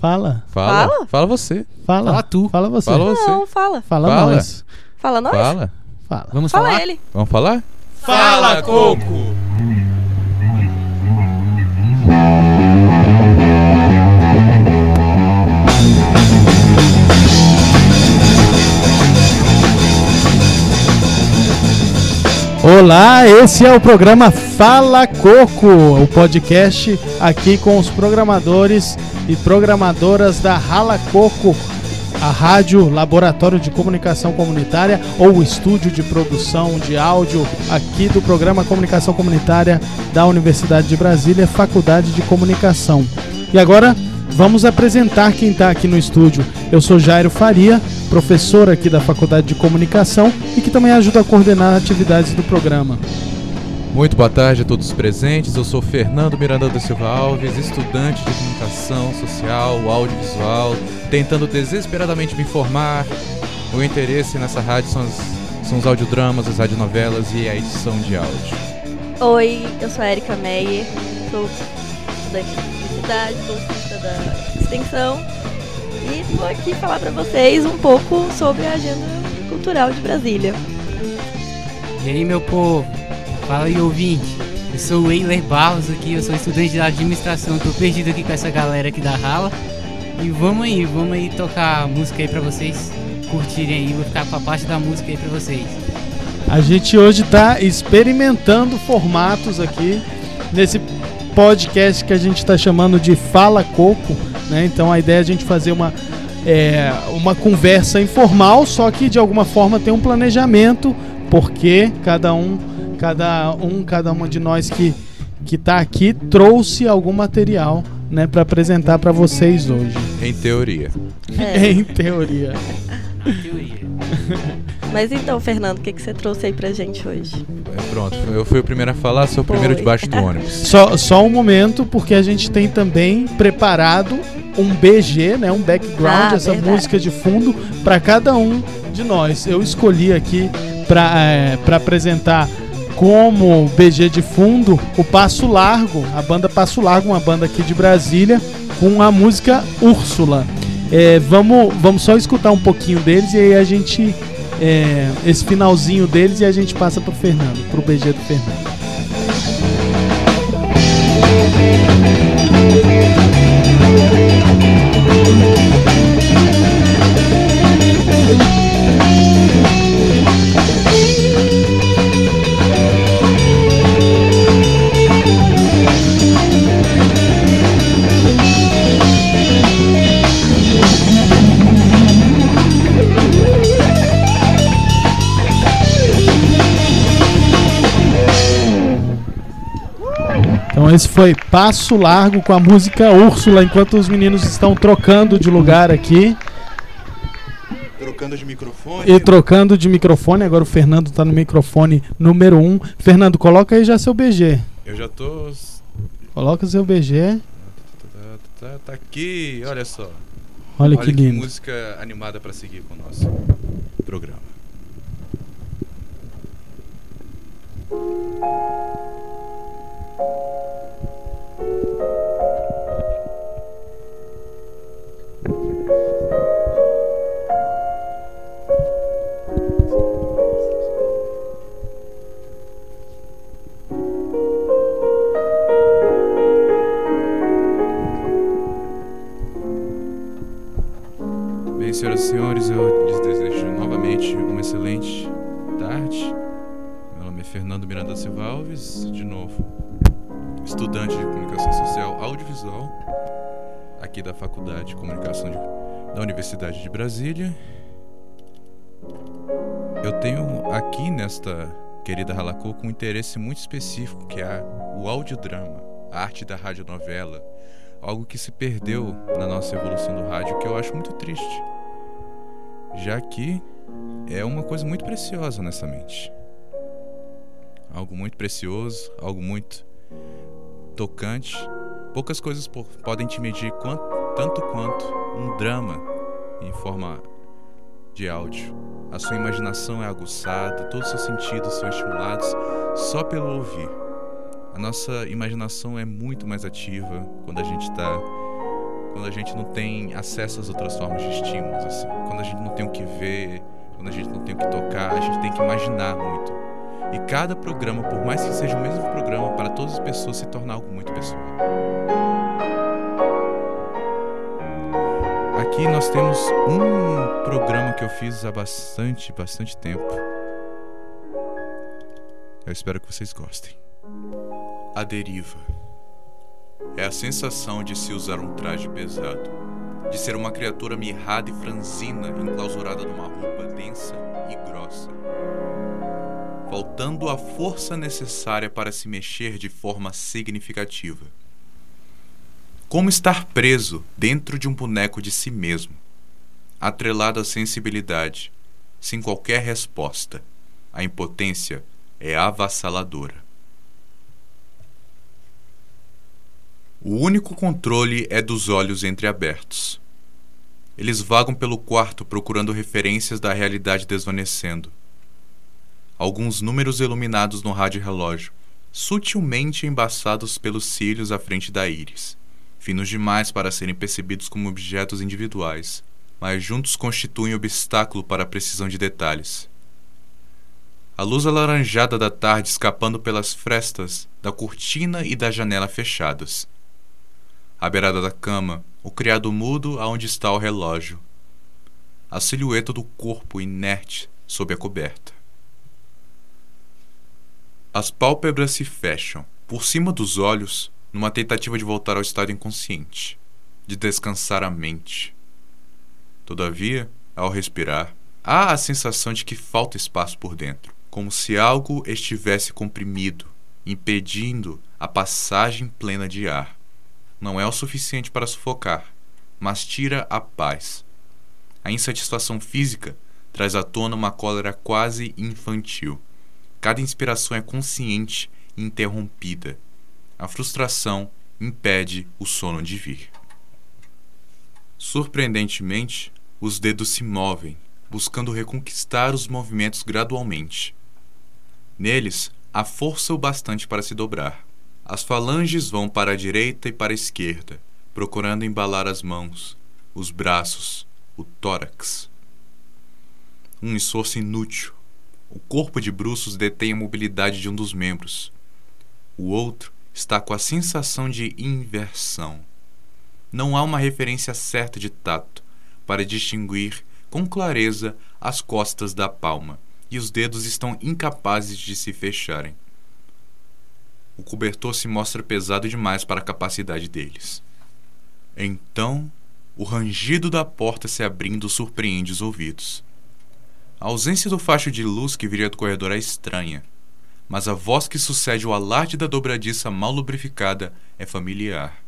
Fala. Fala. Fala? Fala você. Fala. Fala tu. Fala você. Fala você. Não, fala. Fala, Fala. nós. Fala nós. Fala. Fala. Vamos Fala falar? ele. Vamos falar? Fala, Coco! Olá, esse é o programa Fala Coco, o podcast aqui com os programadores e programadoras da Rala Coco, a rádio Laboratório de Comunicação Comunitária ou estúdio de produção de áudio aqui do programa Comunicação Comunitária da Universidade de Brasília, Faculdade de Comunicação. E agora vamos apresentar quem está aqui no estúdio. Eu sou Jairo Faria, professor aqui da Faculdade de Comunicação e que também ajuda a coordenar atividades do programa. Muito boa tarde a todos os presentes. Eu sou Fernando Miranda da Silva Alves, estudante de comunicação social, audiovisual, tentando desesperadamente me informar. O meu interesse nessa rádio são, as- são os audiodramas, as radionovelas e a edição de áudio. Oi, eu sou a Erika Meyer, sou estudante de publicidade, bolsista da extensão e tô aqui falar pra vocês um pouco sobre a agenda cultural de Brasília. E aí, meu povo? Fala aí, ouvinte. Eu sou o Eiler Barros aqui, eu sou estudante de administração, tô perdido aqui com essa galera aqui da Rala. E vamos aí, vamos aí tocar música aí pra vocês curtirem aí, vou ficar com a parte da música aí pra vocês. A gente hoje está experimentando formatos aqui nesse podcast que a gente está chamando de Fala Coco, né? Então a ideia é a gente fazer uma é, uma conversa informal, só que de alguma forma tem um planejamento, porque cada um, cada um, cada uma de nós que que está aqui trouxe algum material, né, para apresentar para vocês hoje. Em teoria. É, Em teoria. Teoria. mas então, Fernando, o que, que você trouxe aí pra gente hoje? É, pronto, eu fui o primeiro a falar, sou o primeiro Foi. debaixo do ônibus. Só, só um momento, porque a gente tem também preparado um BG, né, um background, Ah, essa verdade. música de fundo para cada um de nós. Eu escolhi aqui para apresentar como BG de fundo o Passo Largo, a banda Passo Largo, uma banda aqui de Brasília, com a música Úrsula. É, vamos, vamos só escutar um pouquinho deles e aí a gente. é, esse finalzinho deles e a gente passa pro Fernando, pro BG do Fernando. Então esse foi Passo Largo com a música Úrsula, enquanto os meninos estão trocando de lugar aqui Trocando de microfone. e trocando de microfone. Agora o Fernando tá no microfone número 1. Um. Fernando, coloca aí já seu BG. Eu já tô. Coloca seu BG. Tá, tá, aqui, olha só. Olha, que lindo. música animada pra seguir com o nosso programa. Bem, senhoras e senhores, eu lhes desejo novamente uma excelente tarde. Meu nome é Fernando Miranda Silva Alves, de novo, estudante de comunicação social audiovisual, aqui da Faculdade de Comunicação de- da Universidade de Brasília. Eu tenho aqui nesta querida Ralacoco um interesse muito específico, que é o audiodrama, a arte da radionovela, algo que se perdeu na nossa evolução do rádio, que eu acho muito triste, já que é uma coisa muito preciosa nessa mente. Algo muito precioso, algo muito tocante. Poucas coisas po- podem te medir quanto, tanto quanto um drama em forma de áudio. A sua imaginação é aguçada, todos os seus sentidos são estimulados só pelo ouvir. A nossa imaginação é muito mais ativa quando a gente está quando a gente não tem acesso às outras formas de estímulos, assim. Quando a gente não tem o que ver, quando a gente não tem o que tocar, a gente tem que imaginar muito. E cada programa, por mais que seja o mesmo programa, para todas as pessoas se torna algo muito pessoal. Aqui nós temos um programa que eu fiz há bastante, bastante tempo. Eu espero que vocês gostem. A deriva é a sensação de se usar um traje pesado, de ser uma criatura mirrada e franzina enclausurada numa roupa densa e grossa, faltando a força necessária para se mexer de forma significativa. Como estar preso dentro de um boneco de si mesmo, atrelado à sensibilidade, sem qualquer resposta. A impotência é avassaladora. O único controle é dos olhos entreabertos. Eles vagam pelo quarto procurando referências da realidade desvanecendo. Alguns números iluminados no rádio relógio, sutilmente embaçados pelos cílios à frente da íris, finos demais para serem percebidos como objetos individuais, mas juntos constituem obstáculo para a precisão de detalhes. A luz alaranjada da tarde escapando pelas frestas da cortina e da janela fechadas à beirada da cama, o criado mudo aonde está o relógio. A silhueta do corpo inerte sob a coberta. As pálpebras se fecham, por cima dos olhos, numa tentativa de voltar ao estado inconsciente, de descansar a mente. Todavia, ao respirar, há a sensação de que falta espaço por dentro, como se algo estivesse comprimido, impedindo a passagem plena de ar não é o suficiente para sufocar, mas tira a paz. A insatisfação física traz à tona uma cólera quase infantil. Cada inspiração é consciente e interrompida. A frustração impede o sono de vir. Surpreendentemente, os dedos se movem, buscando reconquistar os movimentos gradualmente. Neles, há força o bastante para se dobrar. As falanges vão para a direita e para a esquerda, procurando embalar as mãos, os braços, o tórax. Um esforço inútil. O corpo de bruços detém a mobilidade de um dos membros. O outro está com a sensação de inversão. Não há uma referência certa de tato para distinguir com clareza as costas da palma, e os dedos estão incapazes de se fecharem o cobertor se mostra pesado demais para a capacidade deles. Então, o rangido da porta se abrindo surpreende os ouvidos. A ausência do facho de luz que viria do corredor é estranha, mas a voz que sucede o alarde da dobradiça mal lubrificada é familiar.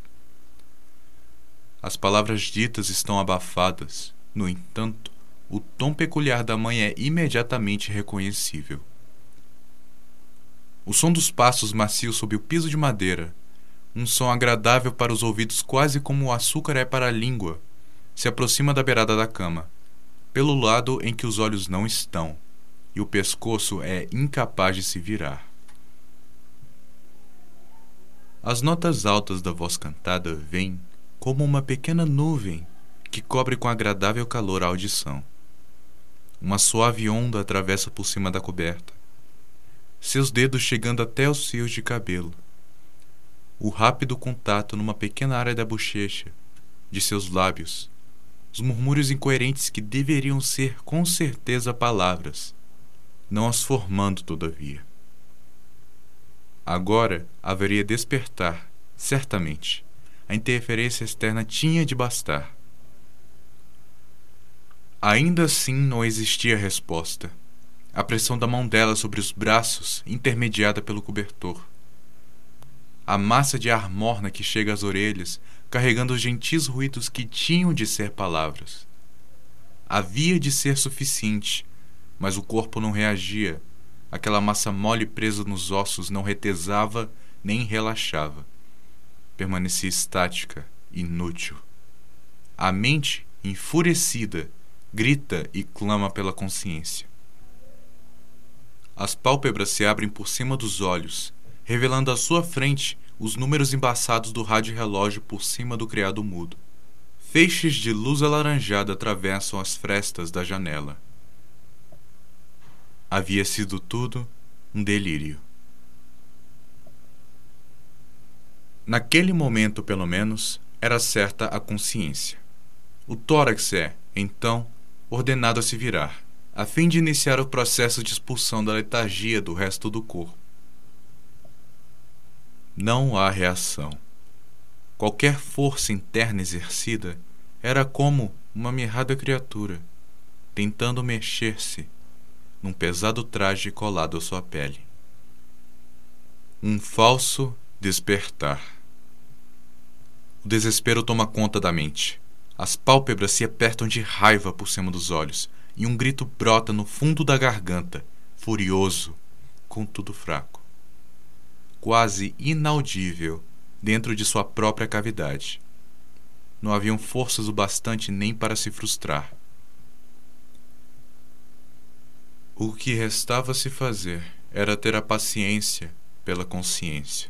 As palavras ditas estão abafadas, no entanto, o tom peculiar da mãe é imediatamente reconhecível. O som dos passos macios sob o piso de madeira, um som agradável para os ouvidos, quase como o açúcar é para a língua, se aproxima da beirada da cama, pelo lado em que os olhos não estão, e o pescoço é incapaz de se virar. As notas altas da voz cantada vêm como uma pequena nuvem que cobre com agradável calor a audição. Uma suave onda atravessa por cima da coberta seus dedos chegando até os fios de cabelo. O rápido contato numa pequena área da bochecha, de seus lábios, os murmúrios incoerentes que deveriam ser com certeza palavras, não as formando, todavia. Agora haveria despertar, certamente. A interferência externa tinha de bastar. Ainda assim não existia resposta a pressão da mão dela sobre os braços, intermediada pelo cobertor. A massa de ar morna que chega às orelhas, carregando os gentis ruídos que tinham de ser palavras. Havia de ser suficiente, mas o corpo não reagia. Aquela massa mole presa nos ossos não retesava nem relaxava. Permanecia estática, inútil. A mente, enfurecida, grita e clama pela consciência. As pálpebras se abrem por cima dos olhos, revelando à sua frente os números embaçados do rádio relógio por cima do criado mudo. Feixes de luz alaranjada atravessam as frestas da janela. Havia sido tudo um delírio. Naquele momento, pelo menos, era certa a consciência. O tórax é, então, ordenado a se virar, a fim de iniciar o processo de expulsão da letargia do resto do corpo. Não há reação. Qualquer força interna exercida era como uma mirrada criatura, tentando mexer-se num pesado traje colado à sua pele. Um falso despertar. O desespero toma conta da mente. As pálpebras se apertam de raiva por cima dos olhos e um grito brota no fundo da garganta, furioso, contudo fraco. Quase inaudível dentro de sua própria cavidade. Não haviam forças o bastante nem para se frustrar. O que restava se fazer era ter a paciência pela consciência.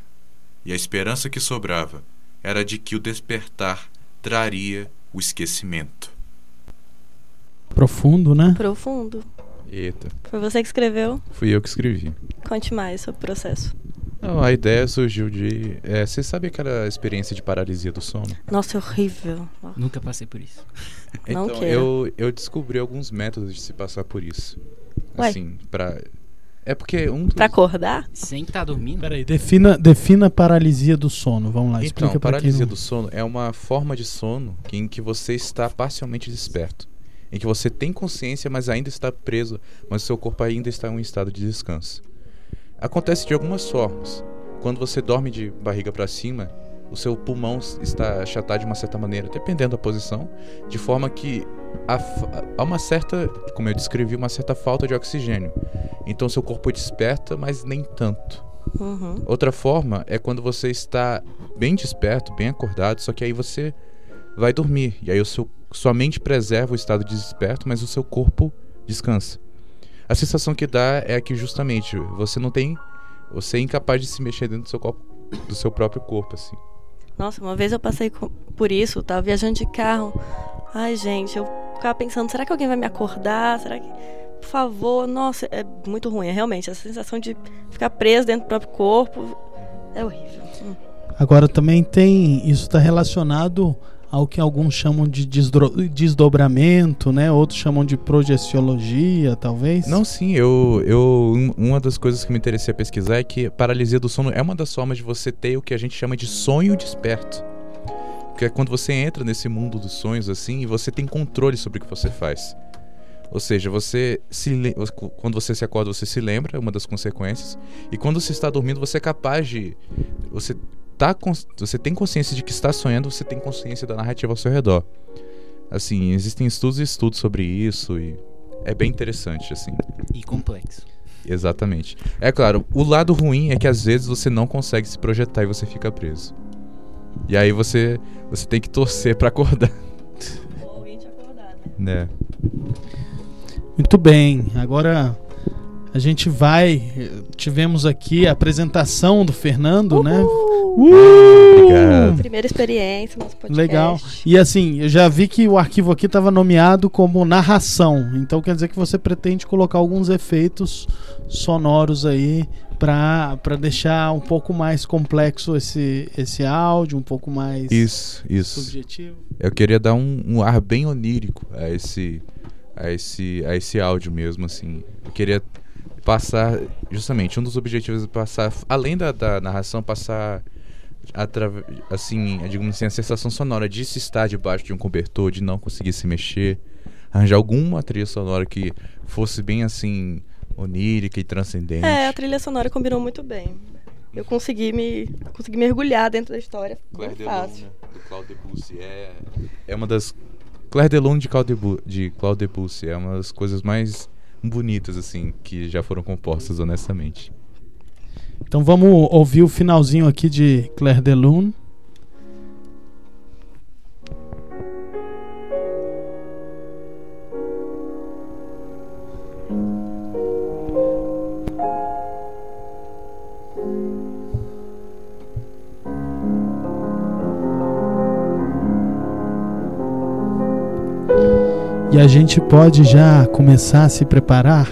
E a esperança que sobrava era de que o despertar traria o esquecimento. Profundo, né? Profundo. Eita, Foi você que escreveu? fui eu que escrevi. Conte mais sobre o processo. Não, a ideia surgiu de. é, você sabe aquela experiência de paralisia do sono? Nossa, é horrível. Nunca passei por isso. Então, eu, eu descobri alguns métodos de se passar por isso. Ué? Assim, pra. É porque um dos. Pra acordar? Sem estar dormindo? Peraí, defina, defina paralisia do sono. Vamos lá, explica Então, pra quem paralisia não... do sono é uma forma de sono em que você está parcialmente desperto. Em que você tem consciência, mas ainda está preso, mas o seu corpo ainda está em um estado de descanso. Acontece de algumas formas. Quando você dorme de barriga para cima, o seu pulmão está achatado de uma certa maneira, dependendo da posição, de forma que há uma certa, como eu descrevi, uma certa falta de oxigênio. Então seu corpo desperta, mas nem tanto. Uhum. Outra forma é quando você está bem desperto, bem acordado, só que aí você vai dormir. E aí o seu, sua mente preserva o estado de desperto, mas o seu corpo descansa. A sensação que dá é que justamente você não tem. Você é incapaz de se mexer dentro do seu, corpo, do seu próprio corpo, assim. Nossa, uma vez eu passei por isso, tava viajando de carro. Ai, gente, eu ficava pensando, será que alguém vai me acordar? Será que. Por favor, nossa, é muito ruim. É realmente essa sensação de ficar preso dentro do próprio corpo. É horrível. Hum. Agora também tem. Isso está relacionado ao que alguns chamam de desdobramento, né? Outros chamam de projeciologia, talvez. Não, sim, eu, eu. um- Uma das coisas que me interessei a pesquisar é que paralisia do sono é uma das formas de você ter o que a gente chama de sonho desperto. Que é quando você entra nesse mundo dos sonhos, assim, e você tem controle sobre o que você faz. Ou seja, você se quando você se acorda, você se lembra, é uma das consequências. E quando você está dormindo, você é capaz de. Você, tá, você tem consciência de que está sonhando, você tem consciência da narrativa ao seu redor. Assim, existem estudos e estudos sobre isso e é bem interessante, assim. E complexo. Exatamente. É claro, o lado ruim é que às vezes você não consegue se projetar e você fica preso. E aí você você tem que torcer pra acordar, né? Muito bem. Agora a gente vai. Tivemos aqui a apresentação do Fernando, né? Uhul! Obrigado. Primeira experiência, nosso podcast. Legal. E assim, eu já vi que o arquivo aqui estava nomeado como narração. Então quer dizer que você pretende colocar alguns efeitos sonoros aí para deixar um pouco mais complexo esse, esse áudio, um pouco mais Isso, isso. subjetivo. Eu queria dar um, um ar bem onírico a esse a esse a esse áudio mesmo assim. Eu queria passar justamente um dos objetivos é passar além da, da narração passar assim, digamos assim, a sensação sonora de se estar debaixo de um cobertor, de não conseguir se mexer, arranjar alguma trilha sonora que fosse bem assim onírica e transcendente. É, a trilha sonora combinou muito bem. Eu consegui me consegui mergulhar dentro da história. Claire fácil. né, do Claude Debussy é é uma das Claire Delon de Claude de Claude Debussy é uma das coisas mais bonitas assim que já foram compostas honestamente. Então vamos ouvir o finalzinho aqui de Claire de Lune. E a gente pode já começar a se preparar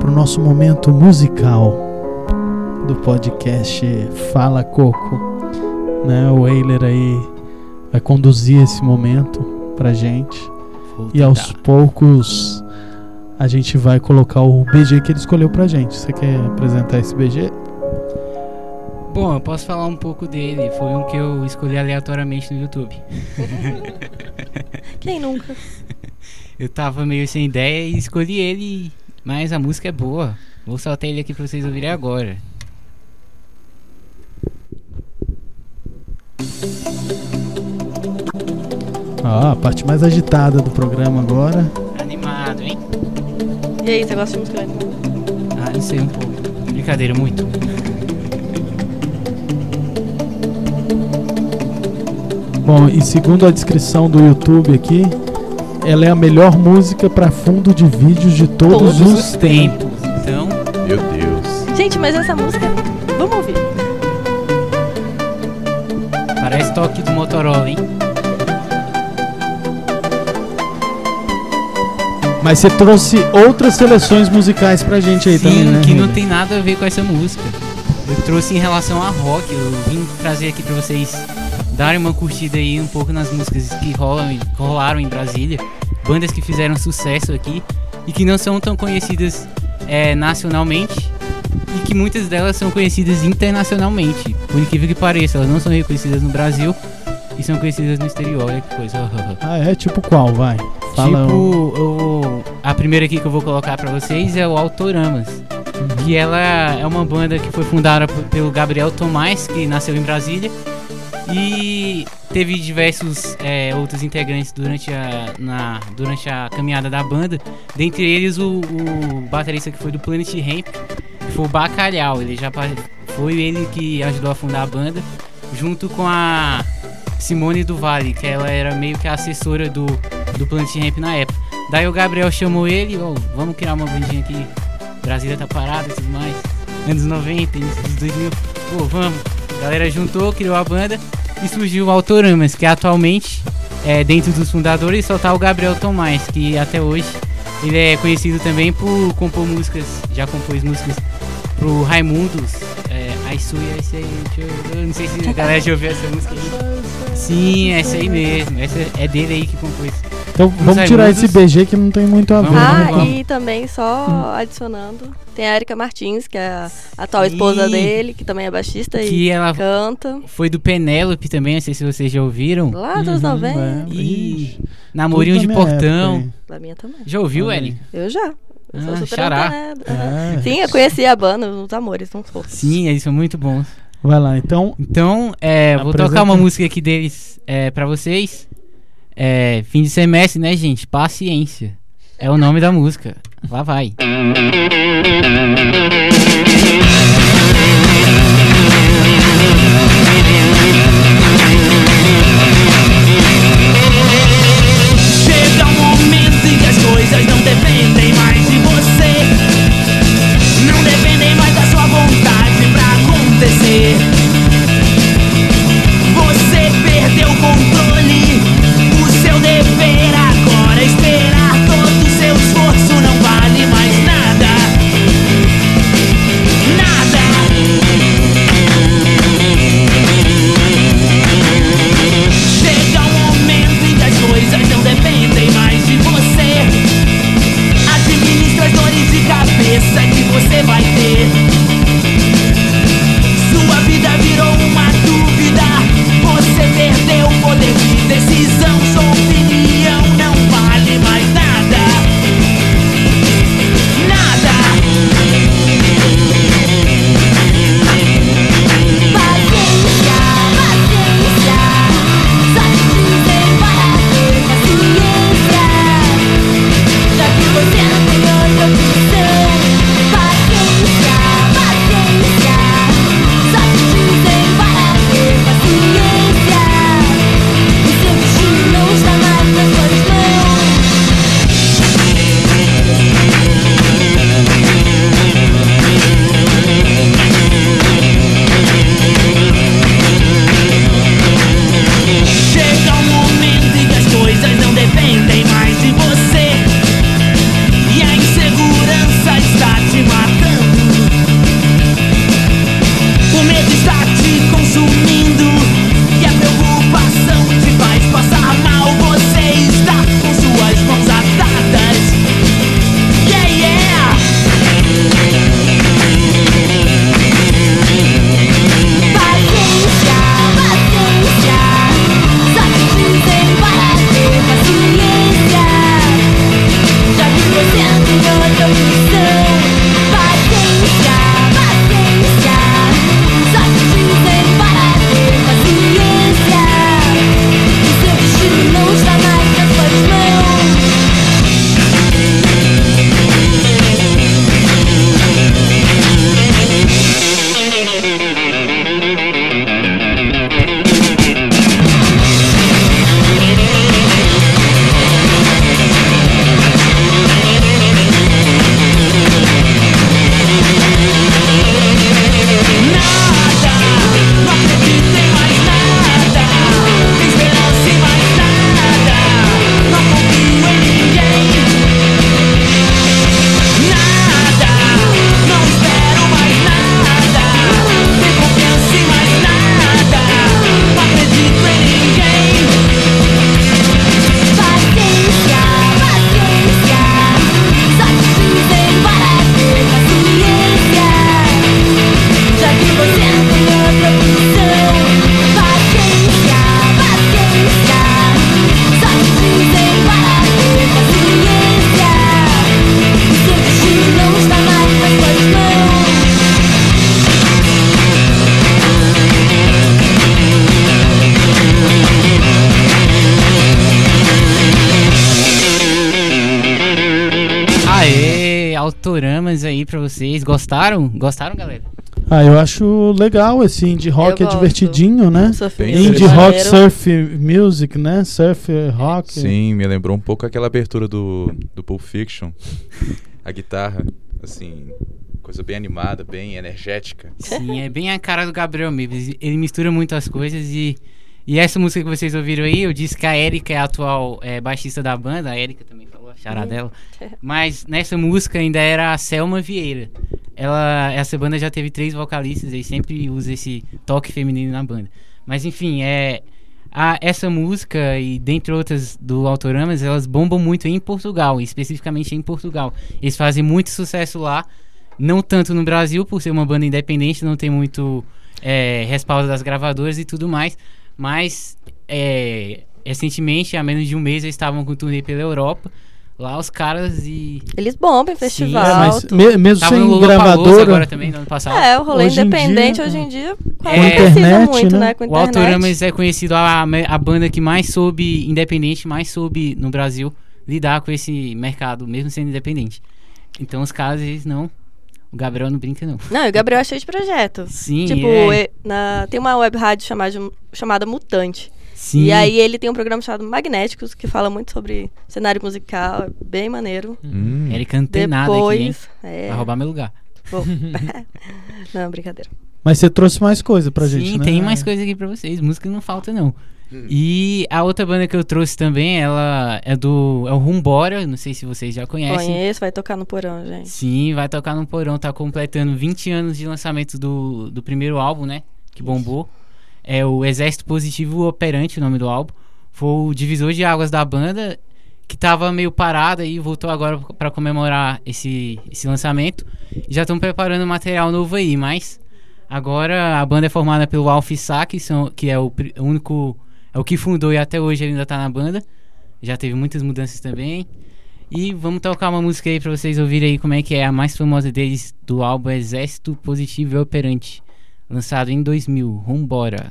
para o nosso momento musical do podcast Fala Coco. Né? O Eiler aí vai conduzir esse momento pra gente. Vou E aos poucos a gente vai colocar o BG que ele escolheu pra gente. Você quer apresentar esse BG? Bom, eu posso falar um pouco dele. Foi um que eu escolhi aleatoriamente no YouTube. Quem nunca? Eu tava meio sem ideia e escolhi ele, mas a música é boa. Vou soltar ele aqui pra vocês ouvirem agora. Ó, a parte mais agitada do programa agora. Animado, hein? E aí, você gosta de música animada? Ah, não sei um pouco. Brincadeira, muito. Bom, e segundo a descrição do YouTube aqui, ela é a melhor música pra fundo de vídeos de todos, Todos os tempos. Então, Meu Deus. Gente, mas essa música. Vamos ouvir. parece toque do Motorola, hein? Mas você trouxe outras seleções musicais pra gente aí Sim, também, né? que não tem nada a ver com essa música. Eu trouxe em relação a rock, eu vim trazer aqui pra vocês darem uma curtida aí um pouco nas músicas que rolam, rolaram em Brasília, bandas que fizeram sucesso aqui e que não são tão conhecidas é, nacionalmente e que muitas delas são conhecidas internacionalmente. Por incrível que pareça, elas não são reconhecidas no Brasil e são conhecidas no exterior. Olha que coisa. Ah, é? Tipo qual? Vai. Fala tipo, o- a primeira aqui que eu vou colocar pra vocês é o Autoramas. Que ela é uma banda que foi fundada pelo Gabriel Tomás, que nasceu em Brasília. E teve diversos é, outros integrantes durante a, na, durante a caminhada da banda. Dentre eles o, o baterista que foi do Planet Ramp, que foi o Bacalhau. Ele já foi ele que ajudou a fundar a banda, junto com a Simone do Vale, que ela era meio que a assessora do, do Planet Ramp na época. Daí o Gabriel chamou ele, ó, vamos criar uma bandinha aqui. Brasília tá parada e tudo mais. Anos 90, início dos 2000. Pô, vamos. A galera juntou, criou a banda e surgiu o Autoramas, que atualmente, é, dentro dos fundadores, só tá o Gabriel Tomás, que até hoje ele é conhecido também por compor músicas, já compôs músicas pro Raimundos. É, I Sui, I Say, eu não sei se a galera já ouviu essa música aí. Sim, essa aí mesmo. Essa é dele aí que compôs. Então vamos tirar Raimundos. esse BG que não tem muito a ver. Né? Ah, vamos. e também só adicionando, tem a Erika Martins, que é a atual esposa dele, que também é baixista Que e ela canta. foi do Penélope também, não sei se vocês já ouviram. Lá dos Uhum, 90. é. E Namorinho de Portão. época Da minha também. Já ouviu. Ellen? Eu já. Eu sou Ah, xará. Aham. É. Sim, eu conheci a banda, os amores, não sou. Sim, eles são muito bons. Vai lá, então. Então, é, vou tocar uma música aqui deles é, pra vocês. É, fim de semestre, né, gente? Paciência. É o nome da música. Lá vai. aí pra vocês. Gostaram? Gostaram, galera? Ah, eu acho legal esse indie rock, Eu é gosto. divertidinho, né? Indie rock, surf music, né? Surf rock. Sim, me lembrou um pouco aquela abertura do, do Pulp Fiction. A guitarra, assim, coisa bem animada, bem energética. Sim, é bem a cara do Gabriel mesmo. Ele- Ele mistura muito as coisas e. E essa música que vocês ouviram aí, eu disse que a Erika é a atual é, baixista da banda, a Erika também falou, a chará dela. Mas nessa música ainda era a Selma Vieira. Ela, essa banda já teve três vocalistas e sempre usa esse toque feminino na banda. Mas enfim, é. A, essa música e dentre outras do Autoramas, elas bombam muito em Portugal, especificamente em Portugal. Eles fazem muito sucesso lá, não tanto no Brasil, por ser uma banda independente, não tem muito é, respaldo das gravadoras e tudo mais. Mas é, recentemente, há menos de um mês, eles estavam com turnê pela Europa. Lá os caras e. Eles bombam em É, festival. mas tudo. me- mesmo no sem gravadora, agora também, no ano passado. É, o rolê Hoje em independente dia, hoje em dia quase É, não precisa internet, muito, né? né? Com O internet. Autoramas é conhecido a, a banda que mais soube, independente, mais soube no Brasil lidar com esse mercado, mesmo sendo independente. Então os caras, eles não. O Gabriel não brinca, não. Não, e o Gabriel é cheio de projetos. Sim, Tipo, é. na, tem uma web rádio chamada, chamada Mutante. Sim. E aí ele tem um programa chamado Magnéticos, que fala muito sobre cenário musical, é bem maneiro. Hum. Erika antenada aqui, hein? Depois. É, Vai roubar meu lugar. não, brincadeira. mas você trouxe mais coisa pra gente, Sim, né? tem mais coisa aqui pra vocês. Música não falta, não. E a outra banda que eu trouxe também, ela é do. É o Rumbora, não sei se vocês já conhecem. Conheço, vai tocar no porão, gente. Sim, vai tocar no Porão, tá completando 20 anos de lançamento do, do primeiro álbum, né? Que bombou. É o Exército Positivo Operante, o nome do álbum. Foi o divisor de águas da banda, que tava meio parada e voltou agora pra comemorar esse, esse lançamento. Já estão preparando material novo aí, mas agora a banda é formada pelo Alf Sá, que, é o único. É o que fundou e até hoje ainda tá na banda. Já teve muitas mudanças também. E vamos tocar uma música aí pra vocês ouvirem aí como é que é a mais famosa deles do álbum Exército Positivo e Operante, lançado em 2000. Vambora.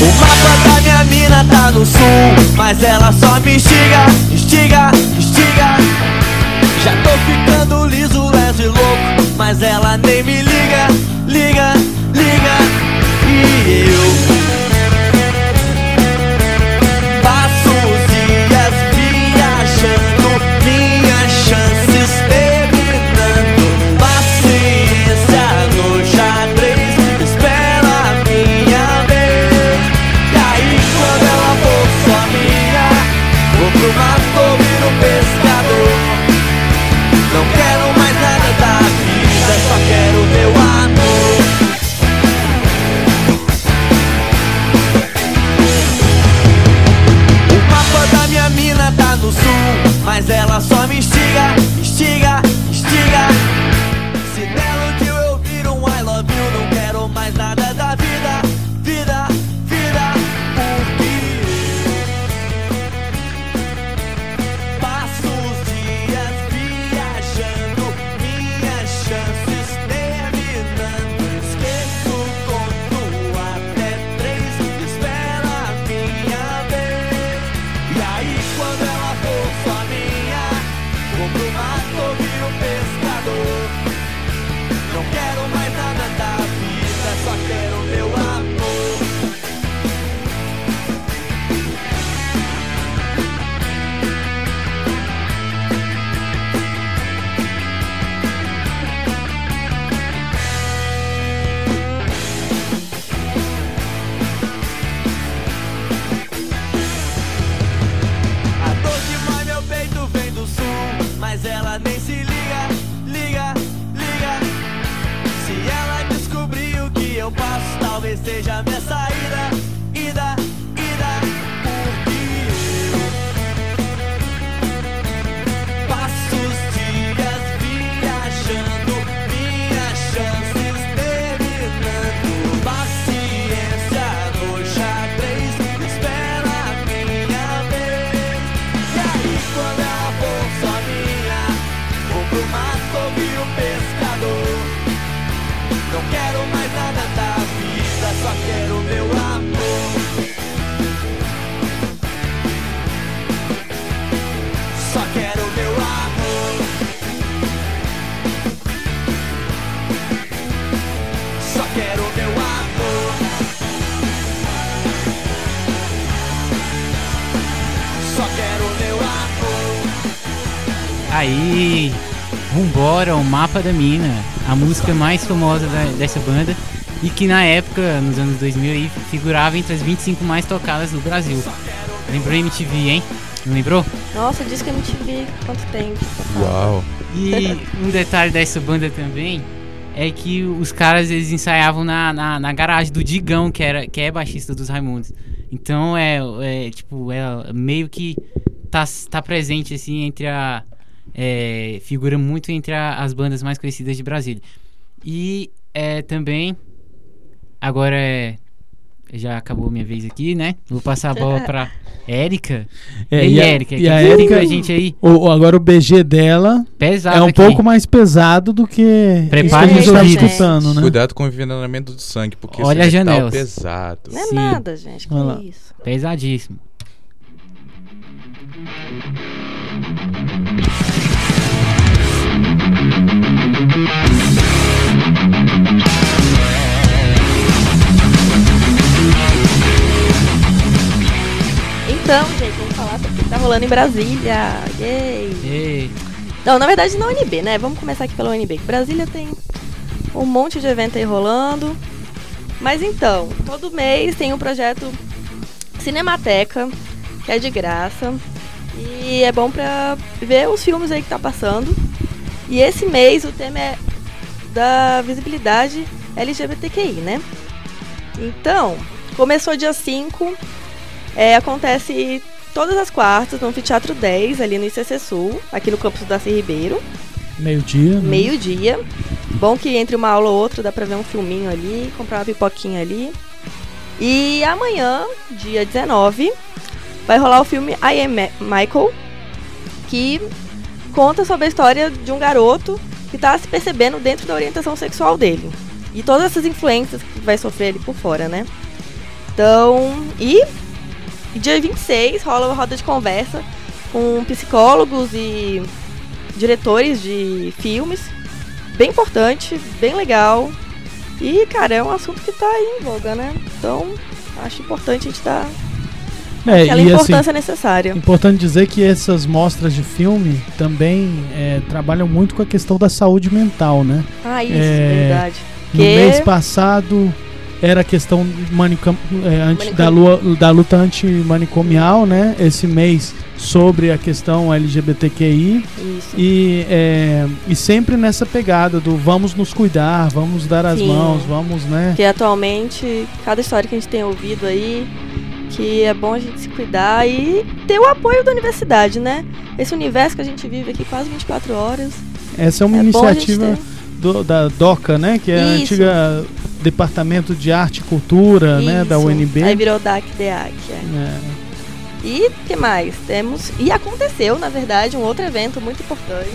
O mapa da minha mina tá no sul, mas ela só me instiga, instiga, instiga. Já tô ficando liso, leso e louco, mas ela nem me liga, liga, liga. E eu mas ela só me aí, Vambora, o Mapa da Mina, a música mais famosa da- dessa banda e que na época, nos anos 2000, aí, figurava entre as 25 mais tocadas do Brasil. Lembrou MTV, hein? Não lembrou? Nossa, disse que a MTV quanto tempo. Uau. E um detalhe dessa banda também é que os caras eles ensaiavam na, na, na garagem do Digão, que, era, que é baixista dos Raimundos. Então é, é tipo, é meio que tá, tá presente assim entre a. é, figura muito entre a- as bandas mais conhecidas de Brasília. E é, também. Agora é. Já acabou minha vez aqui, né? Vou passar a bola pra Érica. É, e, e a- Érica, e a Érica- gente aí O, agora o BG dela pesado é um aqui. pouco mais pesado do que Prepare isso que a gente tá ouvidos. escutando, né? Cuidado com o envenenamento do sangue, porque Olha esse as metal janelas. pesado. Não é Sim. nada, gente. Que lá. isso? Pesadíssimo. Então, gente, vamos falar sobre o que tá rolando em Brasília. Yay! Ei, Não, na verdade na UNB, né? Vamos começar aqui pela UNB. Brasília tem um monte de evento aí rolando. Mas então, todo mês tem um projeto Cinemateca, que é de graça. E é bom pra ver os filmes aí que tá passando. E esse mês o tema é da visibilidade LGBTQI, né? Então, começou dia 5, é, acontece todas as quartas no Anfiteatro 10, ali no ICC Sul, aqui no campus do Darcy Ribeiro, Meio-dia. né? meio-dia. Bom que entre uma aula ou outra dá pra ver um filminho ali, comprar uma pipoquinha ali. E amanhã, dia 19, vai rolar o filme I Am Michael, que conta sobre a história de um garoto que tá se percebendo dentro da orientação sexual dele. E todas essas influências que vai sofrer ele por fora, né? Então, e e dia 26 rola uma roda de conversa com psicólogos e diretores de filmes. Bem importante, bem legal. E, cara, é um assunto que tá aí em voga, né? Então, acho importante a gente dar É, aquela assim, importância necessária. importante dizer que essas mostras de filme também é, trabalham muito com a questão da saúde mental, né? Ah, isso, é, verdade. No Que- mês passado era a questão manicam, é, anti- da, lua- da luta antimanicomial, né? Esse mês sobre a questão LGBTQI Isso. e, é, e sempre nessa pegada do vamos nos cuidar, vamos dar as Sim. mãos, vamos, né? Porque atualmente, cada história que a gente tem ouvido aí, que é bom a gente se cuidar e ter o apoio da universidade, né? Esse universo que a gente vive aqui quase 24 horas. Essa é uma é a iniciativa do- da DOCA, né? Que é a Isso. antiga Departamento de Arte e Cultura, né? Da Isso. UNB. Aí virou DAC, DEAC, é. É. E o que mais? Temos. E aconteceu, na verdade, um outro evento muito importante,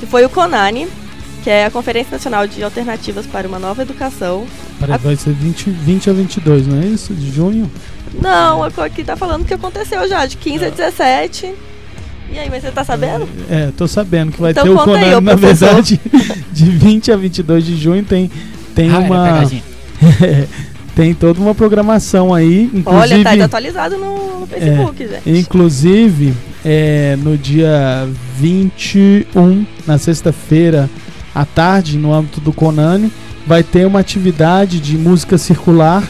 que foi o CONANI, que é a Conferência Nacional de Alternativas para uma Nova Educação. Parece que vai ser 20, 20 a 22, não é isso? De junho? Não, aqui tá falando que aconteceu já, de 15 a 17. E aí, mas você tá sabendo? É, tô sabendo que vai Então ter o conta aí, na verdade, de 20 a 22 de junho tem, tem Ah, uma tem toda uma programação aí, inclusive Olha, tá atualizado no, no Facebook, gente. inclusive é, no dia 21, na sexta-feira à tarde, no âmbito do Conani, vai ter uma atividade de música circular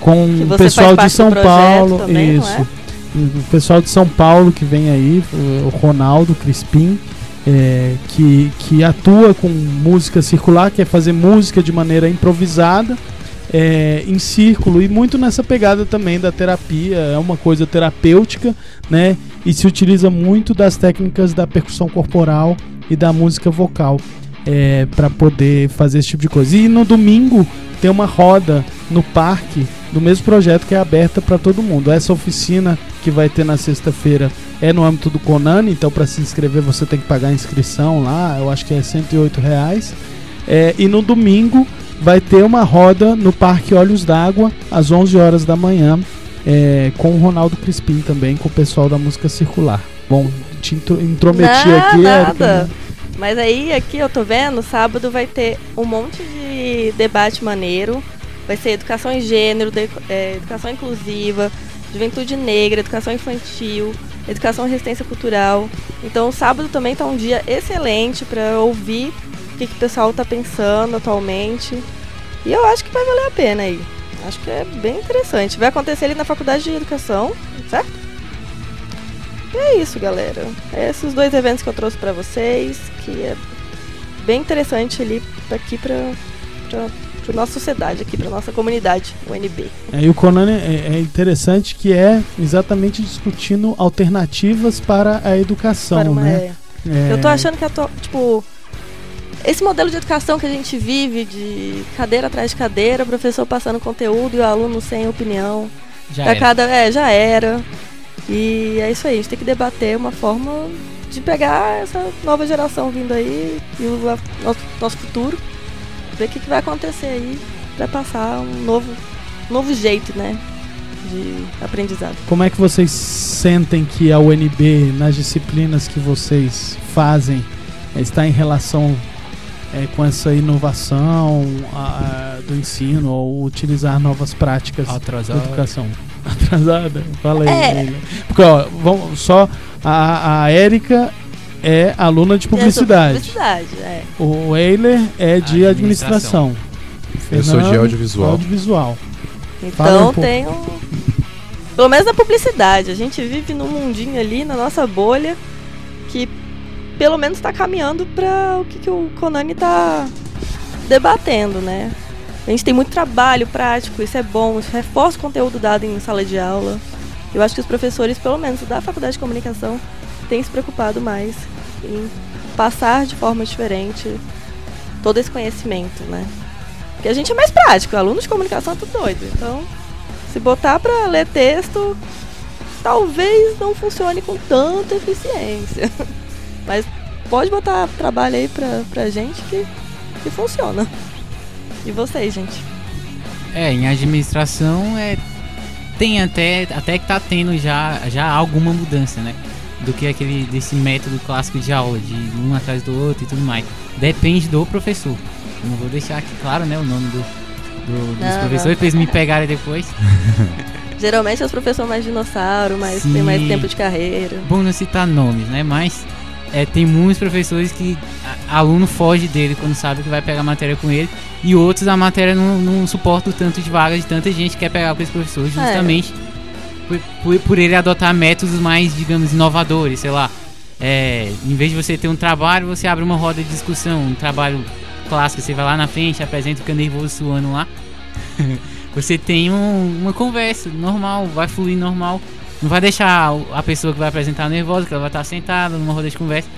com o pessoal de São Paulo, também, não isso. é? O pessoal de São Paulo que vem aí, o Ronaldo Crispim, é, que, que atua com música circular, que é fazer música de maneira improvisada, é, em círculo, e muito nessa pegada também da terapia, é uma coisa terapêutica, né? E se utiliza muito das técnicas da percussão corporal e da música vocal é, para poder fazer esse tipo de coisa. E no domingo tem uma roda no parque do mesmo projeto que é aberta para todo mundo. Essa oficina que vai ter na sexta-feira é no âmbito do Conani, então para se inscrever você tem que pagar a inscrição lá, eu acho que é 108 reais. É, e no domingo vai ter uma roda no Parque Olhos d'Água às 11 horas da manhã é, com o Ronaldo Crispim também, com o pessoal da música circular. Bom, te intro- intrometi Não, aqui, Érica, nada. né? Mas aí, aqui eu tô vendo, sábado vai ter um monte de debate maneiro. Vai ser educação em gênero, de- é, educação inclusiva, juventude negra, educação infantil, educação e resistência cultural. Então, sábado também tá um dia excelente para ouvir o que, que o pessoal tá pensando atualmente. E eu acho que vai valer a pena aí. Acho que é bem interessante. Vai acontecer ali na Faculdade de Educação, certo? E é isso, galera. É esses dois eventos que eu trouxe para vocês, que é bem interessante ali aqui para para nossa sociedade aqui, para nossa comunidade, o NB. É, e o Conan é, é interessante que é exatamente discutindo alternativas para a educação, Para uma- né? é. É, Eu tô achando que, tipo, esse modelo de educação que a gente vive, de cadeira atrás de cadeira, o professor passando conteúdo e o aluno sem opinião, Já era. cada, é, já era. E é isso aí, a gente tem que debater uma forma de pegar essa nova geração vindo aí e o nosso, nosso futuro, ver o que, que vai acontecer aí pra passar um novo, novo jeito, né, de aprendizado. Como é que vocês sentem que a UNB, nas disciplinas que vocês fazem, eh, está em relação eh, com essa inovação a- a- do ensino ou utilizar novas práticas da Atrasado. educação? Atrasada? Fala aí. É. Porque, ó, vamos, só a, a Érica é aluna de publicidade. Publicidade, é. O Eiler é de administração. Eu sou de audiovisual. audiovisual. Um Então pouco. tem um. Pelo menos na publicidade. A gente vive num mundinho ali, na nossa bolha, que pelo menos está caminhando para o que, que o Konami tá debatendo, né? A gente tem muito trabalho prático, isso é bom, isso reforça o conteúdo dado em sala de aula. Eu acho que os professores, pelo menos da faculdade de comunicação, têm se preocupado mais em passar de forma diferente todo esse conhecimento, né? Porque a gente é mais prático, aluno de comunicação é tudo doido. Então, se botar pra ler texto, talvez não funcione com tanta eficiência. Mas pode botar trabalho aí pra, pra gente que, que funciona. E vocês, gente? É, em administração é tem até até que tá tendo já já alguma mudança, né? Do que aquele desse método clássico de aula, de um atrás do outro e tudo mais. Depende do professor. Eu não vou deixar aqui claro, né, o nome do, do- dos Não, professores eles me pegarem depois. Geralmente é os professores mais dinossauro, mas tem mais tempo de carreira. Bom não citar nomes, né? Mas é, tem muitos professores que a- aluno foge dele quando sabe que vai pegar matéria com ele. E outros a matéria não, não suporta o tanto de vagas de tanta gente que quer pegar com esse professor, justamente por, por, por ele adotar métodos mais, digamos, inovadores, sei lá. É, em vez de você ter um trabalho, você abre uma roda de discussão, um trabalho clássico, você vai lá na frente, apresenta, fica nervoso suando lá. você tem um- uma conversa normal, vai fluir normal. Não vai deixar o- a pessoa que vai apresentar nervosa, que ela vai estar sentada numa roda de conversa.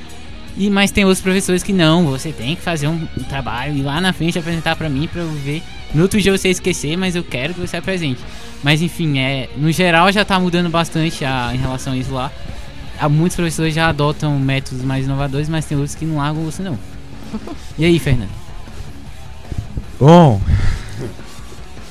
E, mas tem outros professores que não, você tem que fazer um, um trabalho, ir lá na frente apresentar pra mim pra eu ver. No outro dia você esquecer, mas eu quero que você apresente. Mas enfim, é, no geral já tá mudando bastante a- em relação a isso lá. Há muitos professores já adotam métodos mais inovadores, mas tem outros que não largam você não. E aí, Fernando? Bom.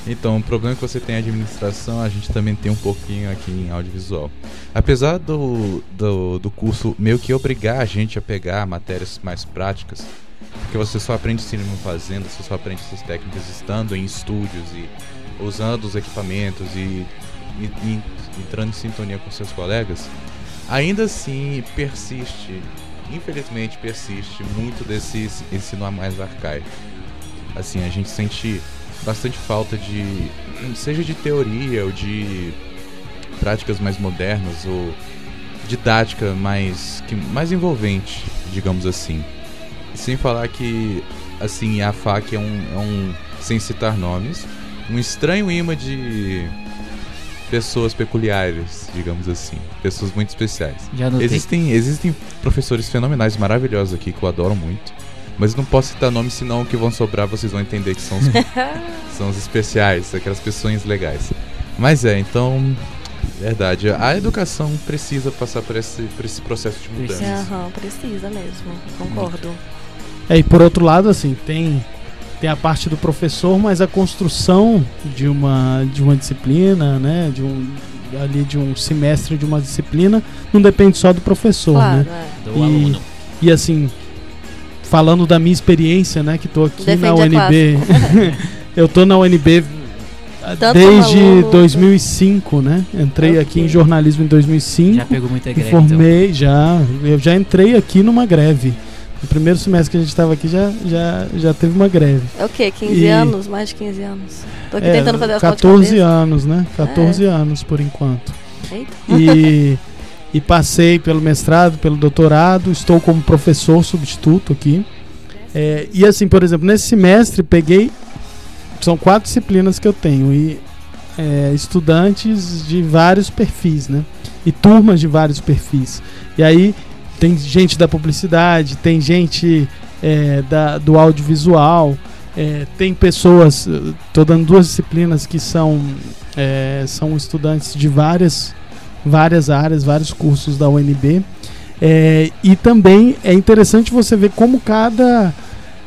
Então, o problema que você tem em administração, a gente também tem um pouquinho aqui em audiovisual. Apesar do, do, do curso meio que obrigar a gente a pegar matérias mais práticas, porque você só aprende cinema fazendo, você só aprende essas técnicas estando em estúdios e usando os equipamentos e, e- e entrando em sintonia com seus colegas, ainda assim persiste, infelizmente persiste muito desse ensino mais arcaico assim, a gente sente bastante falta de seja de teoria ou de práticas mais modernas ou didática mais que mais envolvente, digamos assim. Sem falar que assim, a FAC é um, é um sem citar nomes, um estranho imã de pessoas peculiares, digamos assim, pessoas muito especiais. Existem, existem professores fenomenais, maravilhosos aqui, que eu adoro muito. Mas não posso citar nomes, senão o que vão sobrar vocês vão entender que são os, são os especiais, aquelas pessoas legais. Mas é, então, verdade. A educação precisa passar por esse, por esse processo de mudança. Precisa. Aham, precisa mesmo. Concordo. É, e por outro lado, assim, tem, tem a parte do professor, mas a construção de uma, de uma disciplina, né? De um, ali de um semestre de uma disciplina, não depende só do professor, Claro, né? é. Do E- aluno. E assim, falando da minha experiência, né, que tô aqui Defende na UNB. eu tô na UNB Tanto desde como aluno- 2005, né? Entrei aqui em jornalismo em 2005. Já pegou muita greve, então. formei já. Eu já entrei aqui numa greve. No primeiro semestre que a gente estava aqui já, já, já teve uma greve. É o quê? 15 E- anos? Mais de 15 anos. Tô aqui É, tentando fazer as contas de 14 cabeça. É. anos, né? 14 anos por enquanto. Eita. E, e passei pelo mestrado, pelo doutorado, estou como professor substituto aqui. É, e assim, por exemplo, nesse semestre peguei. São quatro disciplinas que eu tenho. E é, estudantes de vários perfis, né? E turmas de vários perfis. E aí tem gente da publicidade, tem gente é, da, do audiovisual, é, tem pessoas. Estou dando duas disciplinas que são, é, são estudantes de várias, várias áreas, vários cursos da UNB. É, e também é interessante você ver como cada,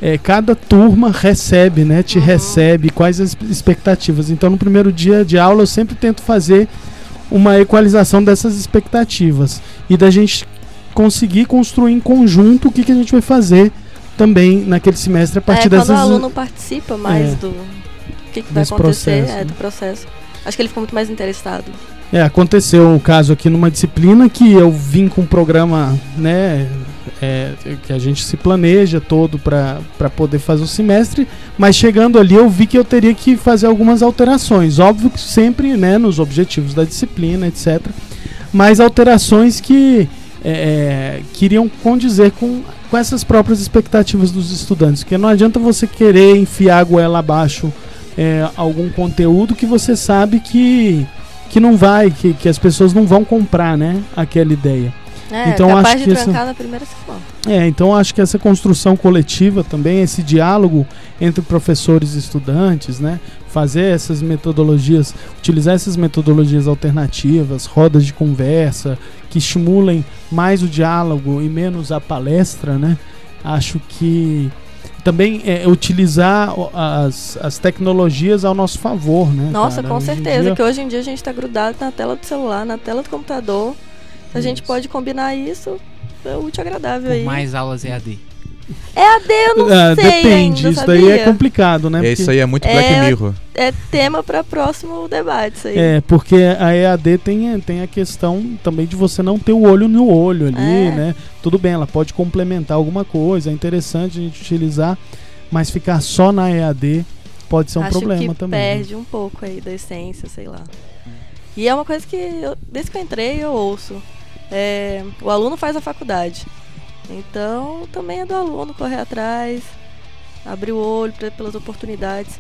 é, cada turma recebe, né? Te Uhum. recebe, quais as expectativas. Então, no primeiro dia de aula, eu sempre tento fazer uma equalização dessas expectativas e da gente conseguir construir em conjunto o que, que a gente vai fazer também naquele semestre a partir é, quando dessas. o aluno participa mais É. do que, que vai Desse acontecer, processo, é, né? do processo. Acho que ele fica muito mais interessado. É, aconteceu um caso aqui numa disciplina que eu vim com um programa, né, é, que a gente se planeja todo para poder fazer o semestre, mas chegando ali eu vi que eu teria que fazer algumas alterações, óbvio que sempre, né, nos objetivos da disciplina, etc. Mas alterações que é, queriam condizer com, com essas próprias expectativas dos estudantes, porque não adianta você querer enfiar a goela abaixo é, algum conteúdo que você sabe que que não vai, que, que as pessoas não vão comprar, né, aquela ideia. É, Então, capaz acho de que trancar na primeira semana. É, então acho que essa construção coletiva também, esse diálogo entre professores e estudantes, né, fazer essas metodologias, utilizar essas metodologias alternativas, rodas de conversa, que estimulem mais o diálogo e menos a palestra, né, acho que também é utilizar as, as tecnologias ao nosso favor, né? Nossa, cara? com Hoje certeza. dia- Que hoje em dia a gente tá grudado na tela do celular, na tela do computador. Se a gente Isso. pode combinar isso, é útil agradável aí. mais aulas EAD. EAD eu não Ah, sei depende, ainda, isso daí é sabia? complicado, né? É, isso aí é muito É, Black Mirror. É tema para próximo debate isso aí. É, porque a EAD tem, tem a questão também de você não ter o olho no olho ali, É. né? Tudo bem, ela pode complementar alguma coisa, é interessante a gente utilizar, mas ficar só na EAD pode ser um Acho problema que também. né? perde um pouco aí da essência, sei lá. E é uma coisa que, eu, desde que eu entrei, eu ouço. É, o aluno faz a faculdade. Então, também é do aluno correr atrás, abrir o olho pra- pelas oportunidades.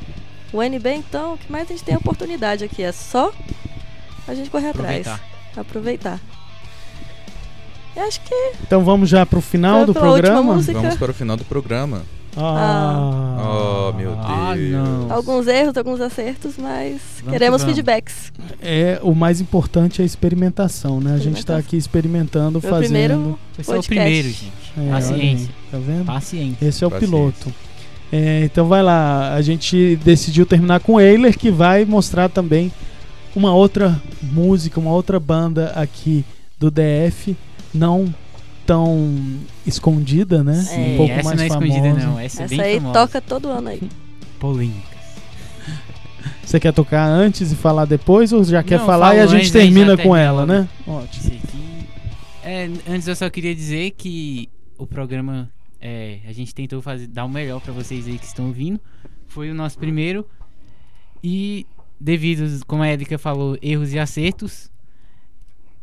O NB, então, o que mais a gente tem é oportunidade aqui. É só a gente correr atrás. Aproveitar. Aproveitar. Eu acho que Então vamos já pro final do programa? Vamos para o final do programa. Ah, Oh, meu Ah, Deus. não. alguns erros, alguns acertos, mas Vamos queremos que feedbacks. É, o mais importante é a experimentação, né? A gente tá Experimentação. aqui experimentando, Meu fazendo. primeiro Foi o podcast. primeiro, gente. É, Paciência. aí, tá vendo? Paciência. Esse é o Paciência. piloto. É, então vai lá, a gente decidiu terminar com Eiler, que vai mostrar também uma outra música, uma outra banda aqui do DF, não tão escondida, né? Sim, um pouco essa mais não é famosa. escondida, não. Essa, é Essa bem aí famosa. toca todo ano aí. Polêmicas. Você quer tocar antes e falar depois ou já quer Não, falar e a gente aí termina com termina ela, logo. né? Ótimo. É, antes eu só queria dizer que o programa é, a gente tentou fazer, dar o melhor pra vocês aí que estão ouvindo. Foi o nosso primeiro. E devido, como a Erika falou, erros e acertos,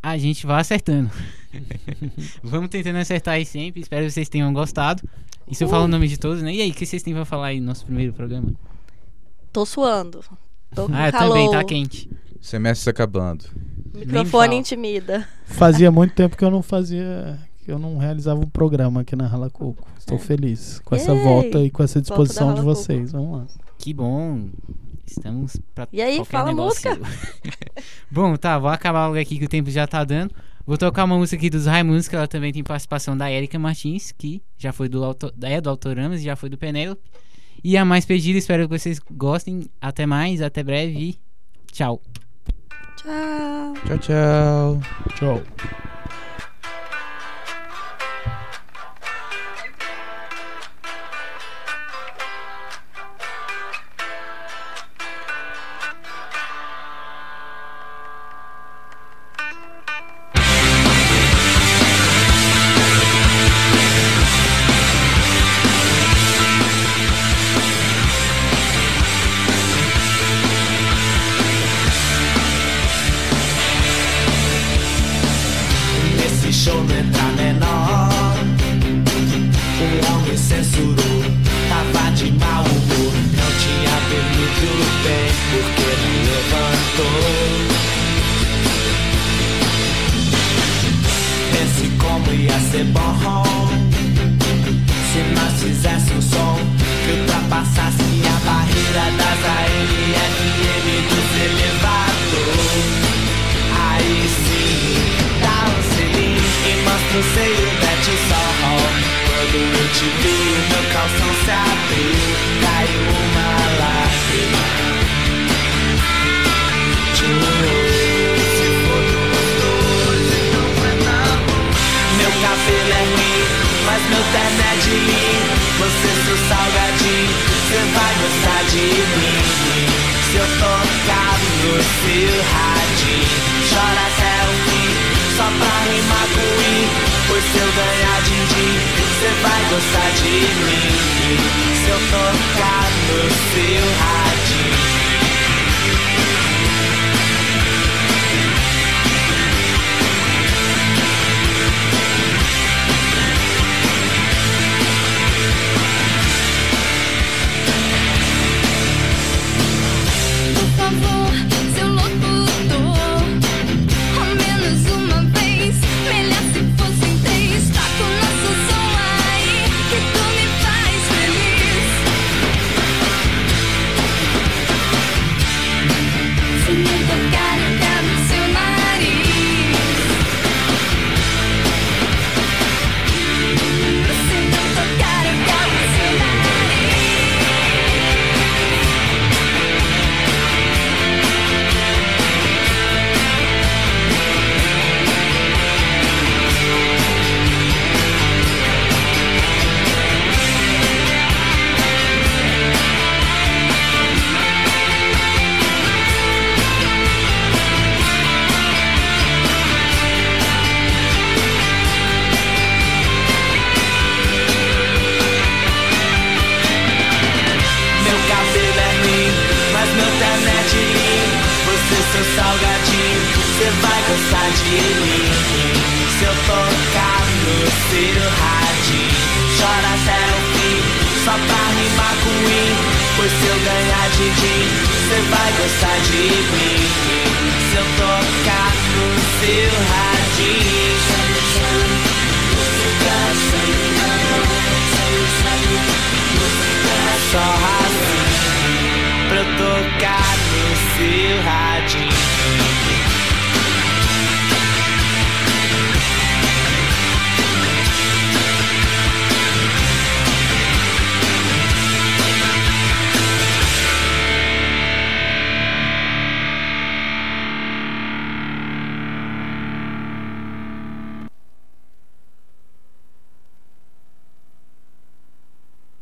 a gente vai acertando. Vamos tentando acertar aí sempre. Espero que vocês tenham gostado. E se eu falo o nome de todos, né? E aí, o que vocês têm pra falar aí no nosso primeiro programa? Tô suando. Tô com Ah, eu calor. também, tá quente. Semestre acabando. O Nem microfone intimida. Fazia muito tempo que eu não fazia, que eu não realizava um programa aqui na Rala Coco. Estou feliz com essa Yay! volta e com essa disposição de Rala Coco. vocês. Vamos lá. Que bom. Estamos pra E aí, qualquer fala a negócio. música. bom, tá, vou acabar logo aqui que o tempo já tá dando. Vou tocar uma música aqui dos Raimundos, que ela também tem participação da Erika Martins, que já foi do, auto, é do Autoramas e já foi do Penélope. E a mais pedida, espero que vocês gostem. Até mais, até breve e tchau. Tchau. Tchau, tchau. Tchau. meu calção se abriu, caiu uma lágrima de novo. Se foi na Meu cabelo é ruim, mas meu terno é de linho. Você seu salgadinho, você vai gostar de mim. Se eu tocar no seu radinho, chora sério só pra rimar com i Pois se eu ganhar din-din, cê vai gostar de mim. Se eu tocar no seu radinho.